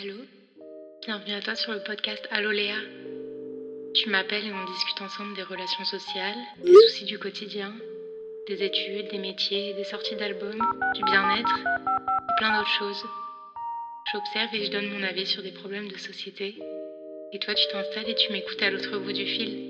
Allô? Bienvenue à toi sur le podcast Allô Léa. Tu m'appelles et on discute ensemble des relations sociales, des soucis du quotidien, des études, des métiers, des sorties d'albums, du bien-être et plein d'autres choses. J'observe et je donne mon avis sur des problèmes de société. Et toi, tu t'installes et tu m'écoutes à l'autre bout du fil.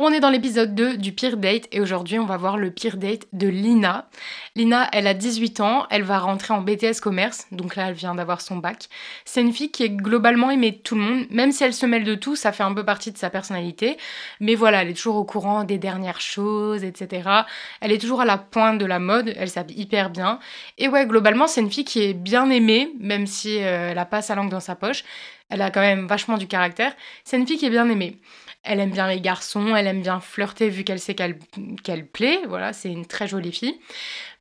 On est dans l'épisode 2 du pire date et aujourd'hui on va voir le pire date de Lina. Lina, elle a 18 ans, elle va rentrer en BTS commerce, donc là elle vient d'avoir son bac. C'est une fille qui est globalement aimée de tout le monde, même si elle se mêle de tout, ça fait un peu partie de sa personnalité. Mais voilà, elle est toujours au courant des dernières choses, etc. Elle est toujours à la pointe de la mode, elle s'habille hyper bien. Et ouais, globalement c'est une fille qui est bien aimée, même si euh, elle a pas sa langue dans sa poche. Elle a quand même vachement du caractère. C'est une fille qui est bien aimée. Elle aime bien les garçons, elle aime bien flirter vu qu'elle sait qu'elle plaît. Voilà, c'est une très jolie fille.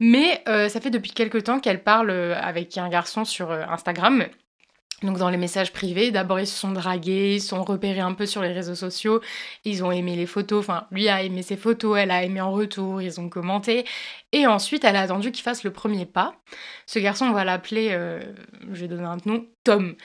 Mais euh, ça fait depuis quelques temps qu'elle parle euh, avec un garçon sur euh, Instagram. Donc dans les messages privés, d'abord ils se sont dragués, ils se sont repérés un peu sur les réseaux sociaux, ils ont aimé les photos, enfin lui a aimé ses photos, elle a aimé en retour, ils ont commenté, et ensuite elle a attendu qu'il fasse le premier pas. Ce garçon, on va l'appeler, je vais donner un nom, Tom.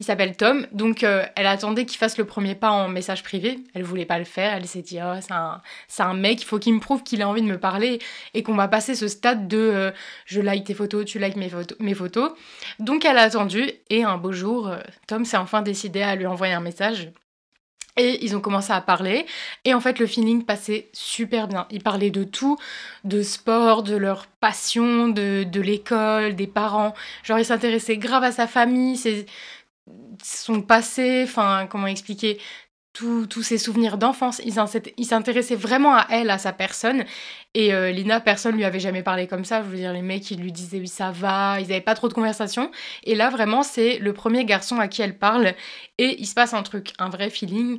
Il s'appelle Tom, donc euh, elle attendait qu'il fasse le premier pas en message privé. Elle voulait pas le faire, elle s'est dit oh, c'est un, un, mec, il faut qu'il me prouve qu'il a envie de me parler et qu'on va passer ce stade de euh, je like tes photos, tu likes mes, photos. Donc elle a attendu et un beau jour, euh, Tom s'est enfin décidé à lui envoyer un message. Et ils ont commencé à parler. Et en fait, le feeling passait super bien. Ils parlaient de tout, de sport, de leur passion, de, de l'école, des parents. Genre, ils s'intéressaient grave à sa famille, son passé, enfin, comment expliquer tous ses souvenirs d'enfance. Ils s'intéressaient vraiment à elle, à sa personne. Et euh, Lina, personne lui avait jamais parlé comme ça. Je veux dire, les mecs, ils lui disaient oui, ça va. Ils n'avaient pas trop de conversation. Et là, vraiment, c'est le premier garçon à qui elle parle. Et il se passe un truc, un vrai feeling.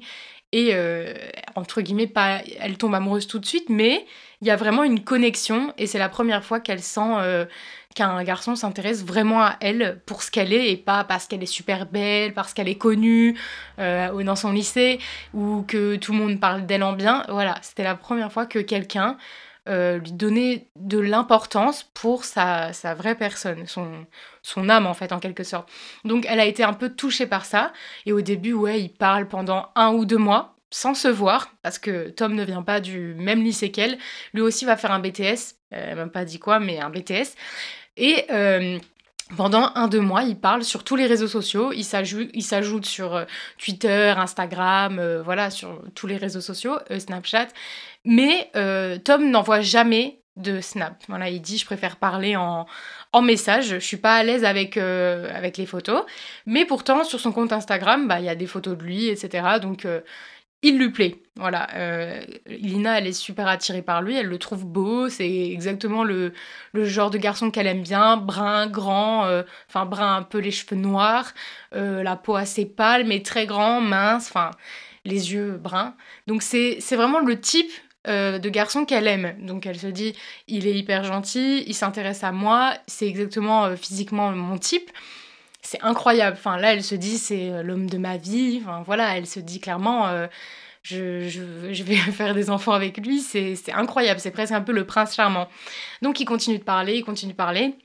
Et euh, entre guillemets, pas, elle tombe amoureuse tout de suite, mais il y a vraiment une connexion. Et c'est la première fois qu'elle sent. Euh, qu'un garçon s'intéresse vraiment à elle pour ce qu'elle est et pas parce qu'elle est super belle, parce qu'elle est connue euh, dans son lycée ou que tout le monde parle d'elle en bien. Voilà, c'était la première fois que quelqu'un euh, lui donnait de l'importance pour sa, sa, vraie personne, son, son âme en fait en quelque sorte. Donc elle a été un peu touchée par ça et au début ouais il parle pendant un ou deux mois sans se voir, parce que Tom ne vient pas du même lycée qu'elle. Lui aussi va faire un BTS, elle m'a pas dit quoi, mais un BTS. Et euh, pendant un, deux mois, il parle sur tous les réseaux sociaux. Il s'ajoute sur euh, Twitter, Instagram, euh, voilà, sur tous les réseaux sociaux, Snapchat. Mais Tom n'envoie jamais de Snap. Voilà, il dit je préfère parler en, message. Je suis pas à l'aise avec, les photos. Mais pourtant, sur son compte Instagram, bah, il y a des photos de lui, etc. Donc, lui plaît. Voilà. Euh, Lina, elle est super attirée par lui, elle le trouve beau, c'est exactement le, genre de garçon qu'elle aime bien, brun, grand, euh, enfin brun un peu les cheveux noirs, euh, la peau assez pâle mais très grand, mince, enfin les yeux bruns. Donc c'est vraiment le type de garçon qu'elle aime. Donc elle se dit, il est hyper gentil, il s'intéresse à moi, c'est exactement physiquement mon type c'est incroyable. Enfin, là, elle se dit, c'est euh, l'homme de ma vie. Enfin, voilà, elle se dit clairement, euh, je, je, je, vais faire des enfants avec lui. C'est incroyable. C'est presque un peu le prince charmant. Donc, il continue de parler, il continue de parler.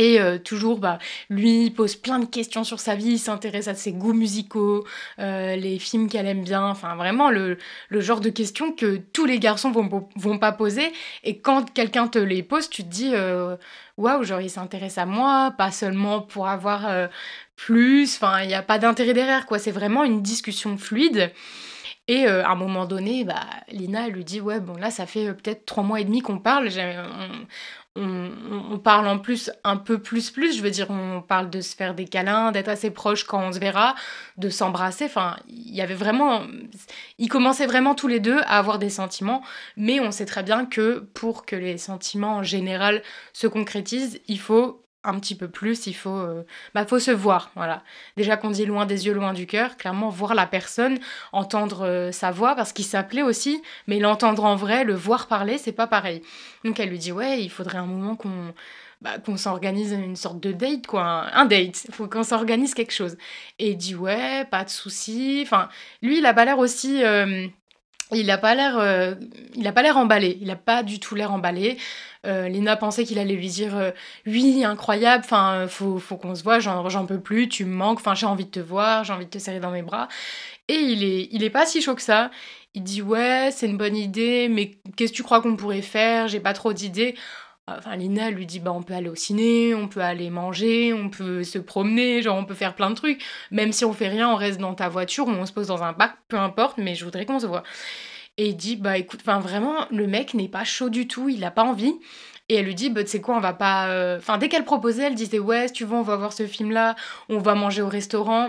Et euh, toujours, bah, lui il pose plein de questions sur sa vie, il s'intéresse à ses goûts musicaux, les films qu'elle aime bien, enfin vraiment le, le, genre de questions que tous les garçons vont, vont pas poser. Et quand quelqu'un te les pose, tu te dis, waouh, genre il s'intéresse à moi, pas seulement pour avoir euh, plus, enfin il n'y a pas d'intérêt derrière quoi, c'est vraiment une discussion fluide. Et euh, à un moment donné, bah, Lina elle lui dit ouais bon là ça fait euh, peut-être trois mois et demi qu'on parle, parle en plus un peu plus plus, je veux dire, on parle de se faire des câlins, d'être assez proche quand on se verra, de s'embrasser. Enfin, il y avait vraiment, ils commençaient vraiment tous les deux à avoir des sentiments, mais on sait très bien que pour que les sentiments en général se concrétisent, il faut un petit peu plus, il faut, euh, bah, faut se voir. Voilà. Déjà qu'on dit loin des yeux, loin du cœur, clairement voir la personne, entendre euh, sa voix, parce qu'il s'appelait aussi, mais l'entendre en vrai, le voir parler, c'est pas pareil. Donc elle lui dit ouais, il faudrait un moment qu'on bah, qu'on s'organise une sorte de date, quoi, un, date, faut qu'on s'organise quelque chose. Et il dit ouais, pas de souci. Enfin, lui, il a pas l'air aussi. Euh, il n'a pas l'air euh, il a pas l'air emballé. Il n'a pas du tout l'air emballé. Euh, Lina pensait qu'il allait lui dire euh, oui incroyable. Enfin faut, qu'on se voit. J'en peux plus. Tu me manques. Enfin j'ai envie de te voir. J'ai envie de te serrer dans mes bras. Et il est il est pas si chaud que ça. Il dit ouais c'est une bonne idée mais qu'est-ce que tu crois qu'on pourrait faire? J'ai pas trop d'idées Enfin, Lina lui dit bah on peut aller au ciné, on peut aller manger, on peut se promener, genre on peut faire plein de trucs. Même si on fait rien, on reste dans ta voiture ou on se pose dans un parc, peu importe, mais je voudrais qu'on se voit. Et il dit bah écoute, enfin vraiment, le mec n'est pas chaud du tout, il a pas envie. Et elle lui dit, bah, tu sais quoi, on va pas. Euh, enfin, dès qu'elle proposait, elle disait, ouais, si tu veux, on va voir ce film-là, on va manger au restaurant.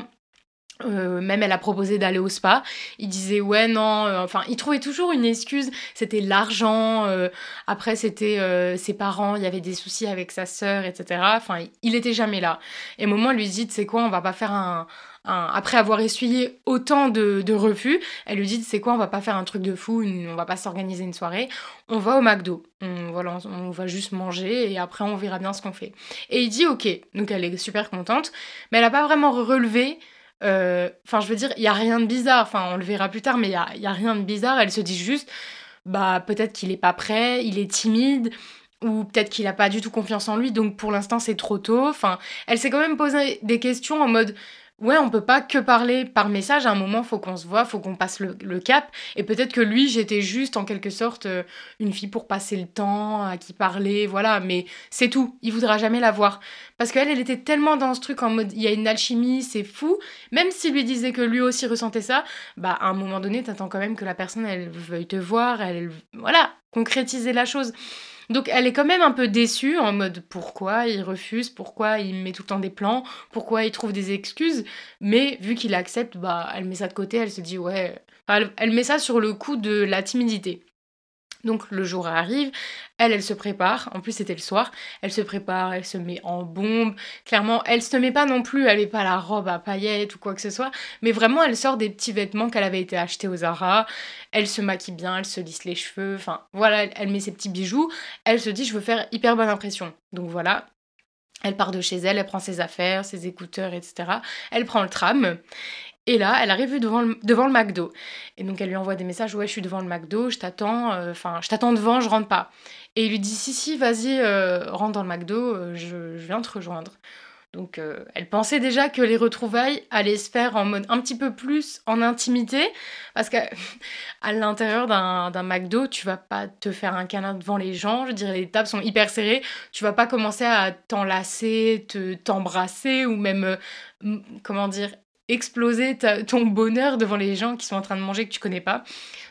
Euh, même elle a proposé d'aller au spa. Il disait ouais non, euh, enfin il trouvait toujours une excuse. C'était l'argent. Euh, après c'était ses parents. Il y avait des soucis avec sa sœur, etc. Enfin il était jamais là. Et moment lui dit c'est quoi on va pas faire un, après avoir essuyé autant de, refus, elle lui dit c'est quoi on va pas faire un truc de fou, on va pas s'organiser une soirée. On va au McDo. On, voilà, on va juste manger et après on verra bien ce qu'on fait. Et il dit ok. Donc elle est super contente, mais elle a pas vraiment relevé enfin, je veux dire, il y a rien de bizarre. Enfin, on le verra plus tard, mais il y a, y a, rien de bizarre. Elle se dit juste, bah peut-être qu'il est pas prêt, il est timide, ou peut-être qu'il a pas du tout confiance en lui. Donc pour l'instant, c'est trop tôt. Enfin, elle s'est quand même posé des questions en mode, ouais, on peut pas que parler par message. À un moment, faut qu'on se voit, faut qu'on passe le, cap. Et peut-être que lui, j'étais juste en quelque sorte euh, une fille pour passer le temps, à qui parler, voilà. Mais c'est tout. Il voudra jamais la voir. Parce qu'elle, elle était tellement dans ce truc en mode, il y a une alchimie, c'est fou. Même s'il lui disait que lui aussi ressentait ça, bah à un moment donné, t'attends quand même que la personne, elle veuille te voir, elle, voilà, concrétiser la chose. Donc elle est quand même un peu déçue en mode pourquoi il refuse, pourquoi il met tout le temps des plans, pourquoi il trouve des excuses? Mais vu qu'il accepte, bah elle met ça de côté, elle se dit ouais. elle met ça sur le coup de la timidité. Donc le jour arrive, elle, elle se prépare, en plus c'était le soir, elle se prépare, elle se met en bombe, clairement, elle se met pas non plus, elle met pas la robe à paillettes ou quoi que ce soit, mais vraiment elle sort des petits vêtements qu'elle avait été achetés aux Zara, elle se maquille bien, elle se lisse les cheveux, enfin voilà, elle, elle met ses petits bijoux, elle se dit je veux faire hyper bonne impression. Donc voilà, elle part de chez elle, elle prend ses affaires, ses écouteurs, etc. Elle prend le tram. Et là, elle arrive devant le, devant le McDo. Et donc, elle lui envoie des messages Ouais, je suis devant le McDo, je t'attends, euh, enfin, je t'attends devant, je rentre pas. Et il lui dit Si, si, vas-y, euh, rentre dans le McDo, euh, je, viens te rejoindre. Donc, elle pensait déjà que les retrouvailles allaient se faire en mode un petit peu plus en intimité, parce qu'à l'intérieur d'un McDo, tu vas pas te faire un câlin devant les gens. Je dirais, les tables sont hyper serrées. Tu vas pas commencer à t'enlacer, te t'embrasser, ou même, comment dire, exploser ton bonheur devant les gens qui sont en train de manger que tu connais pas.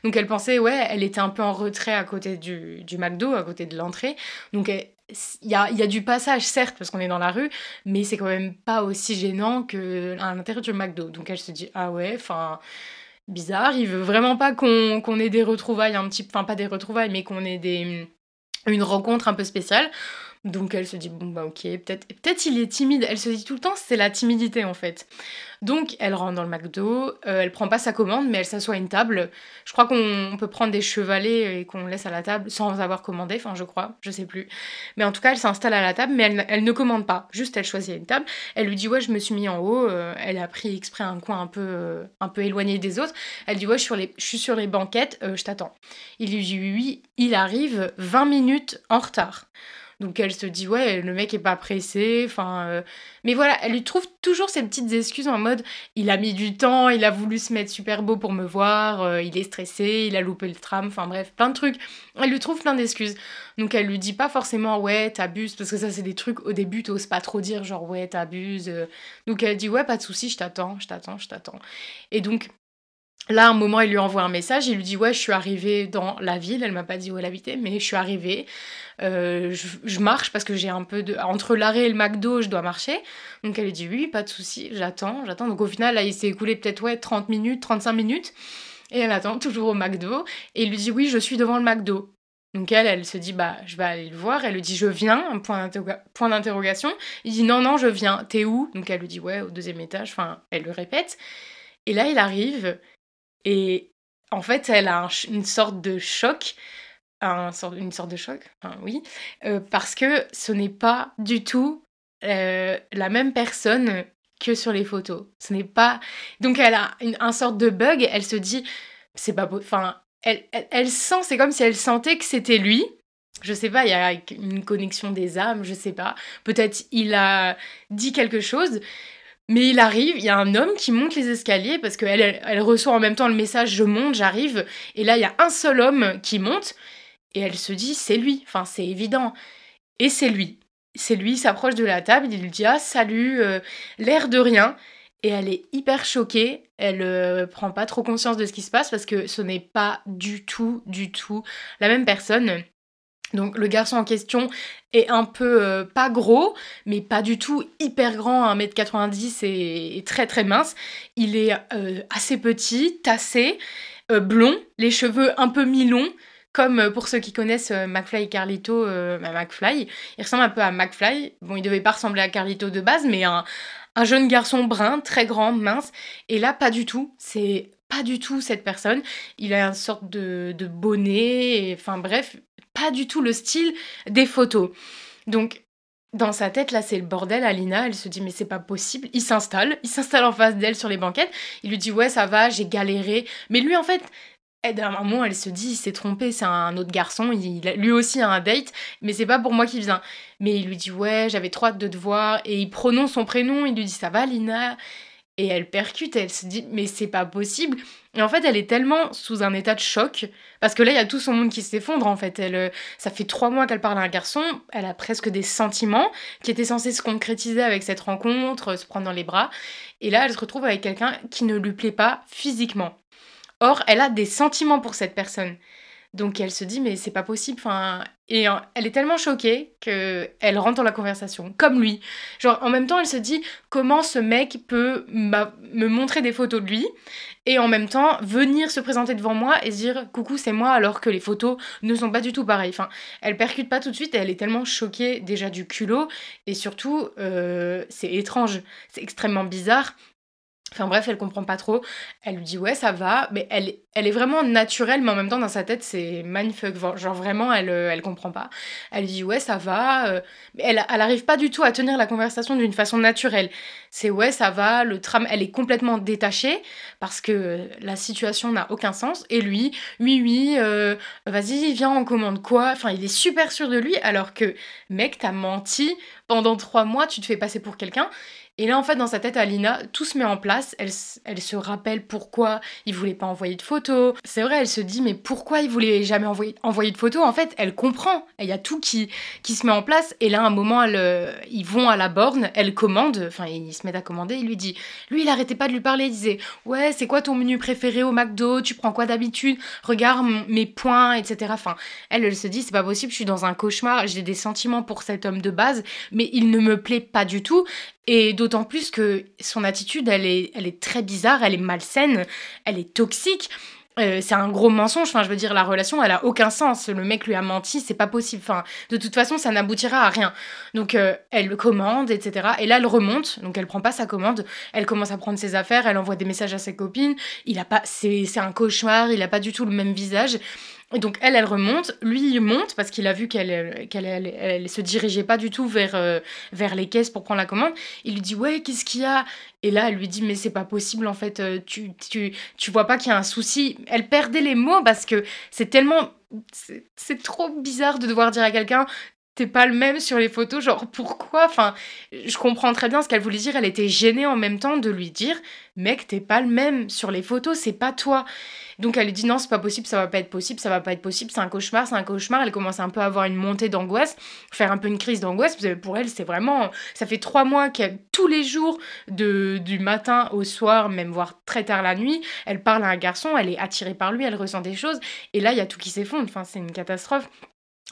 Donc elle pensait, ouais, elle était un peu en retrait à côté du, du McDo, à côté de l'entrée. Donc il y a, y a, du passage, certes, parce qu'on est dans la rue, mais c'est quand même pas aussi gênant qu'à l'intérieur du McDo. Donc elle se dit, ah ouais, enfin, bizarre, il veut vraiment pas qu'on ait des retrouvailles un petit enfin pas des retrouvailles, mais qu'on ait des, une rencontre un peu spéciale. Donc elle se dit bon bah ok, peut-être peut-être il est timide. Elle se dit tout le temps c'est la timidité en fait. Donc elle rentre dans le McDo, euh, elle prend pas sa commande mais elle s'assoit à une table. Je crois qu'on peut prendre des chevalets et qu'on laisse à la table sans avoir commandé, enfin je crois, je sais plus. Mais en tout cas elle s'installe à la table mais elle, ne commande pas, juste elle choisit une table. Elle lui dit ouais je me suis mis en haut, euh, elle a pris exprès un coin un peu, euh, un peu éloigné des autres. Elle dit ouais je suis sur les, je suis sur les banquettes, je t'attends. Il lui dit oui, il arrive 20 minutes en retard. Donc elle se dit ouais le mec est pas pressé, enfin euh, mais voilà elle lui trouve toujours ces petites excuses en mode il a mis du temps, il a voulu se mettre super beau pour me voir, euh, il est stressé, il a loupé le tram, enfin bref plein de trucs. Elle lui trouve plein d'excuses. Donc elle lui dit pas forcément ouais t'abuses parce que ça c'est des trucs au début t'oses pas trop dire genre ouais t'abuses. Donc elle dit ouais pas de souci je t'attends, je t'attends, je t'attends. Et donc Là, un moment, il lui envoie un message, il lui dit Ouais, je suis arrivée dans la ville. Elle m'a pas dit où elle habitait, mais je suis arrivée. Euh, je, marche parce que j'ai un peu de. Entre l'arrêt et le McDo, je dois marcher. Donc elle lui dit Oui, pas de souci, j'attends, j'attends. Donc au final, là, il s'est écoulé peut-être ouais, 30 minutes, 35 minutes. Et elle attend toujours au McDo. Et il lui dit Oui, je suis devant le McDo. Donc elle, elle se dit Bah, je vais aller le voir. Elle lui dit Je viens, point d'interrogation. Il dit Non, non, je viens. T'es où? Donc elle lui dit Ouais, au deuxième étage. Enfin, elle le répète. Et là, il arrive et en fait, elle a une sorte de choc, un une sorte de choc, oui, euh, parce que ce n'est pas du tout euh, la même personne que sur les photos. Ce n'est pas. Donc elle a une, un sorte de bug. Elle se dit, c'est pas, enfin, elle, elle, sent, c'est comme si elle sentait que c'était lui. Je sais pas, il y a une connexion des âmes, je sais pas. Peut-être il a dit quelque chose, mais il arrive, il y a un homme qui monte les escaliers parce qu'elle elle, reçoit en même temps le message je monte, j'arrive. Et là, il y a un seul homme qui monte et elle se dit c'est lui. Enfin, c'est évident. Et c'est lui. C'est lui, il s'approche de la table, il lui dit ah salut, euh, l'air de rien. Et elle est hyper choquée, elle euh, prend pas trop conscience de ce qui se passe parce que ce n'est pas du tout, du tout la même personne. Donc le garçon en question est un peu euh, pas gros, mais pas du tout hyper grand, 1m90 et, très très mince. Il est euh, assez petit, tassé, euh, blond, les cheveux un peu mi-longs, comme pour ceux qui connaissent McFly et Carlito, bah, McFly. Il ressemble un peu à McFly. Bon, il devait pas ressembler à Carlito de base, mais un jeune garçon brun, très grand, mince. Et là, pas du tout. C'est pas du tout cette personne. Il a une sorte de, de bonnet, enfin bref, pas du tout le style des photos. Donc, dans sa tête, là, c'est le bordel. Alina, elle se dit, mais c'est pas possible. Il s'installe, il s'installe en face d'elle sur les banquettes. Il lui dit, ouais, ça va, j'ai galéré. Mais lui, en fait, d'un moment, elle se dit, il s'est trompé, c'est un autre garçon, il, lui aussi a un date, mais c'est pas pour moi qu'il vient. Mais il lui dit, ouais, j'avais trop hâte de te voir, et il prononce son prénom, il lui dit, ça va, Lina et elle percute, elle se dit mais c'est pas possible. Et en fait, elle est tellement sous un état de choc parce que là, il y a tout son monde qui s'effondre en fait. Elle, euh, ça fait trois mois qu'elle parle à un garçon, elle a presque des sentiments qui étaient censés se concrétiser avec cette rencontre, se prendre dans les bras. Et là, elle se retrouve avec quelqu'un qui ne lui plaît pas physiquement. Or, elle a des sentiments pour cette personne. Donc elle se dit mais c'est pas possible. Enfin, et elle est tellement choquée que elle rentre dans la conversation, comme lui. Genre en même temps elle se dit comment ce mec peut me montrer des photos de lui et en même temps venir se présenter devant moi et se dire coucou c'est moi alors que les photos ne sont pas du tout pareilles. Enfin, elle percute pas tout de suite et elle est tellement choquée déjà du culot et surtout euh, c'est étrange, c'est extrêmement bizarre Enfin bref, elle comprend pas trop. Elle lui dit ouais ça va, mais elle, elle est vraiment naturelle, mais en même temps dans sa tête c'est mindfuck. Genre vraiment elle, euh, elle comprend pas. Elle lui dit ouais ça va, euh, mais elle, elle arrive pas du tout à tenir la conversation d'une façon naturelle. C'est ouais ça va, le tram, elle est complètement détachée parce que la situation n'a aucun sens. Et lui, oui oui, euh, vas-y viens on commande quoi? Enfin il est super sûr de lui alors que mec t'as menti pendant trois mois, tu te fais passer pour quelqu'un. Et là, en fait, dans sa tête, Alina, tout se met en place. Elle, se rappelle pourquoi il voulait pas envoyer de photos. C'est vrai, elle se dit, mais pourquoi il voulait jamais envoyer, de photos? En fait, elle comprend. Il y a tout qui, qui se met en place. Et là, à un moment, euh, ils vont à la borne, elle commande. Enfin, il se met à commander. Il lui dit, lui, il arrêtait pas de lui parler. Il disait, ouais, c'est quoi ton menu préféré au McDo? Tu prends quoi d'habitude? Regarde mes points, etc. Enfin, elle, elle se dit, c'est pas possible, je suis dans un cauchemar. J'ai des sentiments pour cet homme de base, mais il ne me plaît pas du tout. Et d'autant plus que son attitude, elle est, elle est très bizarre, elle est malsaine, elle est toxique. Euh, c'est un gros mensonge. Enfin, je veux dire, la relation, elle a aucun sens. Le mec lui a menti, c'est pas possible. Enfin, de toute façon, ça n'aboutira à rien. Donc, euh, elle commande, etc. Et là, elle remonte. Donc, elle prend pas sa commande. Elle commence à prendre ses affaires. Elle envoie des messages à ses copines. Il a pas, c'est, c'est un cauchemar. Il a pas du tout le même visage. Et donc elle, elle remonte, lui il monte parce qu'il a vu qu'elle qu'elle elle, se dirigeait pas du tout vers, euh, vers les caisses pour prendre la commande. Il lui dit ouais qu'est-ce qu'il y a? Et là elle lui dit mais c'est pas possible en fait, euh, tu, tu, tu vois pas qu'il y a un souci. Elle perdait les mots parce que c'est tellement... C'est trop bizarre de devoir dire à quelqu'un pas le même sur les photos, genre pourquoi? Enfin, je comprends très bien ce qu'elle voulait dire, elle était gênée en même temps de lui dire, mec, t'es pas le même sur les photos, c'est pas toi. Donc elle lui dit non, c'est pas possible, ça va pas être possible, ça va pas être possible, c'est un cauchemar, c'est un cauchemar. Elle commence un peu à avoir une montée d'angoisse, faire un peu une crise d'angoisse. Pour elle, c'est vraiment, ça fait trois mois qu'elle, tous les jours, de, du matin au soir, même voire très tard la nuit, elle parle à un garçon, elle est attirée par lui, elle ressent des choses. Et là, il y a tout qui s'effondre. Enfin, c'est une catastrophe.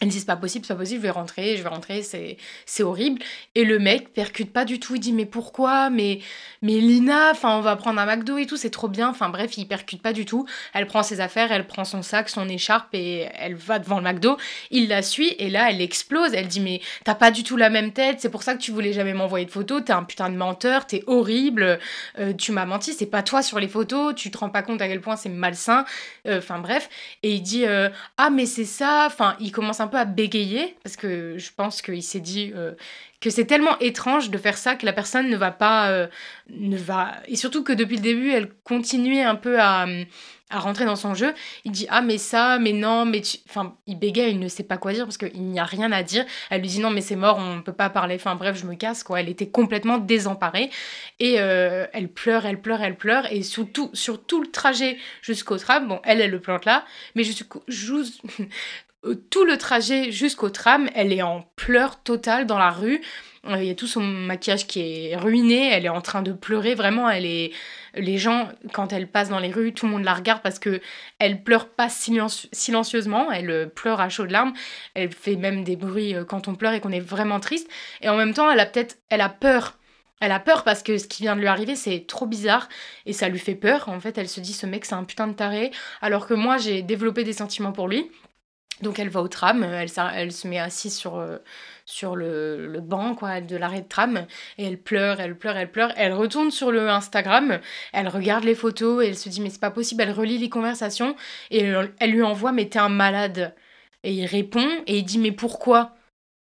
Elle dit c'est pas possible, c'est pas possible, je vais rentrer, je vais rentrer, c'est, c'est horrible. Et le mec percute pas du tout, il dit mais pourquoi? Mais mais Lina, enfin on va prendre un McDo et tout, c'est trop bien. Enfin bref, il percute pas du tout. Elle prend ses affaires, elle prend son sac, son écharpe et elle va devant le McDo. Il la suit et là elle explose. Elle dit mais t'as pas du tout la même tête, c'est pour ça que tu voulais jamais m'envoyer de photos, t'es un putain de menteur, t'es horrible, euh, tu m'as menti, c'est pas toi sur les photos, tu te rends pas compte à quel point c'est malsain. Euh, enfin bref. Et il dit euh, ah mais c'est ça, enfin il commence un un à bégayer parce que je pense qu'il s'est dit euh, que c'est tellement étrange de faire ça que la personne ne va pas euh, ne va et surtout que depuis le début elle continuait un peu à, à rentrer dans son jeu. Il dit ah mais ça mais non mais tu... enfin il bégaye il ne sait pas quoi dire parce qu'il n'y a rien à dire. Elle lui dit non mais c'est mort on ne peut pas parler. Enfin bref je me casse quoi. Elle était complètement désemparée et euh, elle pleure elle pleure elle pleure et surtout sur tout le trajet jusqu'au tram bon elle elle le plante là mais je suis tout le trajet jusqu'au tram elle est en pleurs totale dans la rue. Il y a tout son maquillage qui est ruiné, elle est en train de pleurer, vraiment, elle est... Les gens, quand elle passe dans les rues, tout le monde la regarde parce que elle pleure pas silencieusement, elle euh, pleure à chaudes larmes, elle fait même des bruits euh, quand on pleure et qu'on est vraiment triste. Et en même temps, elle a peut-être, elle a peur. Elle a peur parce que ce qui vient de lui arriver, c'est trop bizarre et ça lui fait peur. En fait, elle se dit, ce mec, c'est un putain de taré, alors que moi, j'ai développé des sentiments pour lui. Donc elle va au tram, elle, elle se met assise sur, euh, sur le, le, banc quoi, de l'arrêt de tram et elle pleure, elle pleure, elle pleure. Elle retourne sur le Instagram, elle regarde les photos et elle se dit mais c'est pas possible, elle relit les conversations et elle, elle lui envoie mais t'es un malade. Et il répond et il dit mais pourquoi?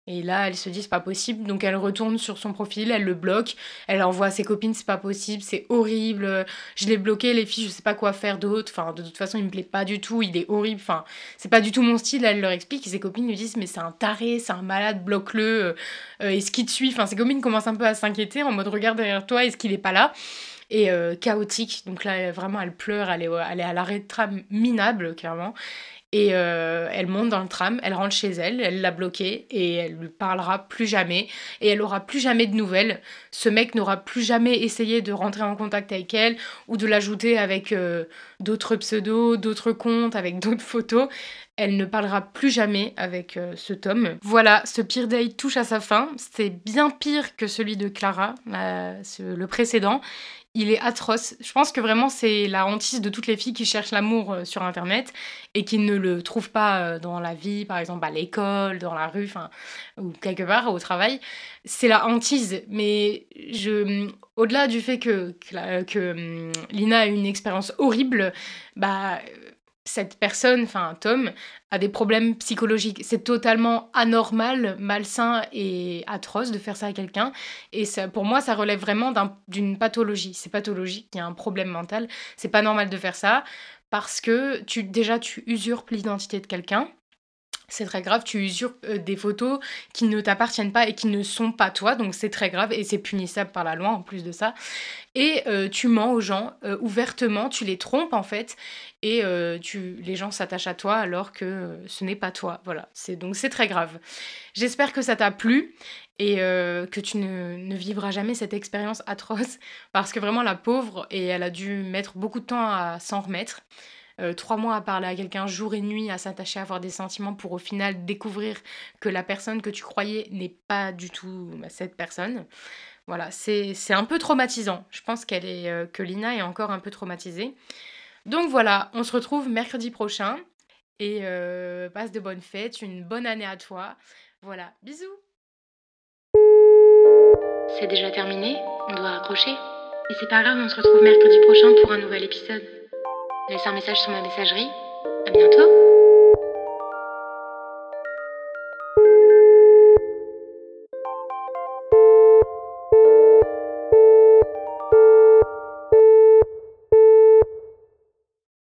Et là, elle se dit, c'est pas possible. Donc, elle retourne sur son profil, elle le bloque. Elle envoie à ses copines, c'est pas possible, c'est horrible. Je l'ai bloqué, les filles, je sais pas quoi faire d'autre. Enfin, de toute façon, il me plaît pas du tout, il est horrible. Enfin, c'est pas du tout mon style. Elle leur explique. Et ses copines lui disent, mais c'est un taré, c'est un malade, bloque-le. Euh, euh, est-ce qu'il te suit? Enfin, ses copines commencent un peu à s'inquiéter en mode, regarde derrière toi, est-ce qu'il est pas là? Et euh, chaotique. Donc là, vraiment, elle pleure, elle est, elle est à l'arrêt de tram minable, clairement. Et euh, elle monte dans le tram, elle rentre chez elle, elle l'a bloqué et elle lui parlera plus jamais. Et elle aura plus jamais de nouvelles. Ce mec n'aura plus jamais essayé de rentrer en contact avec elle ou de l'ajouter avec euh, d'autres pseudos, d'autres comptes, avec d'autres photos. Elle ne parlera plus jamais avec euh, ce tome. Voilà, ce pire day touche à sa fin. C'est bien pire que celui de Clara, le précédent il est atroce. Je pense que vraiment c'est la hantise de toutes les filles qui cherchent l'amour euh, sur internet et qui ne le trouvent pas euh, dans la vie, par exemple à l'école, dans la rue, ou quelque part au travail. C'est la hantise, mais je au-delà du fait que, que, que hum, Lina a une expérience horrible, bah cette personne, enfin Tom, a des problèmes psychologiques. C'est totalement anormal, malsain et atroce de faire ça à quelqu'un. Et ça, pour moi, ça relève vraiment d'une pathologie. C'est pathologique, il y a un problème mental. C'est pas normal de faire ça parce que tu, déjà tu usurpes l'identité de quelqu'un c'est très grave, tu usurpes euh, des photos qui ne t'appartiennent pas et qui ne sont pas toi, donc c'est très grave et c'est punissable par la loi en plus de ça. Et euh, tu mens aux gens euh, ouvertement, tu les trompes en fait, et les gens s'attachent à toi alors que ce n'est pas toi. Voilà, c'est donc c'est très grave. J'espère que ça t'a plu et que tu ne, ne, vivras jamais cette expérience atroce parce que vraiment la pauvre et elle a dû mettre beaucoup de temps à s'en remettre. Euh, trois mois à parler à quelqu'un jour et nuit, à s'attacher, à avoir des sentiments pour au final découvrir que la personne que tu croyais n'est pas du tout bah, cette personne. Voilà, c'est un peu traumatisant. Je pense qu'elle est euh, que Lina est encore un peu traumatisée. Donc voilà, on se retrouve mercredi prochain et euh, passe de bonnes fêtes, une bonne année à toi. Voilà, bisous. C'est déjà terminé, on doit raccrocher. Et c'est pas grave, on se retrouve mercredi prochain pour un nouvel épisode. Laisse un message sur ma messagerie. À bientôt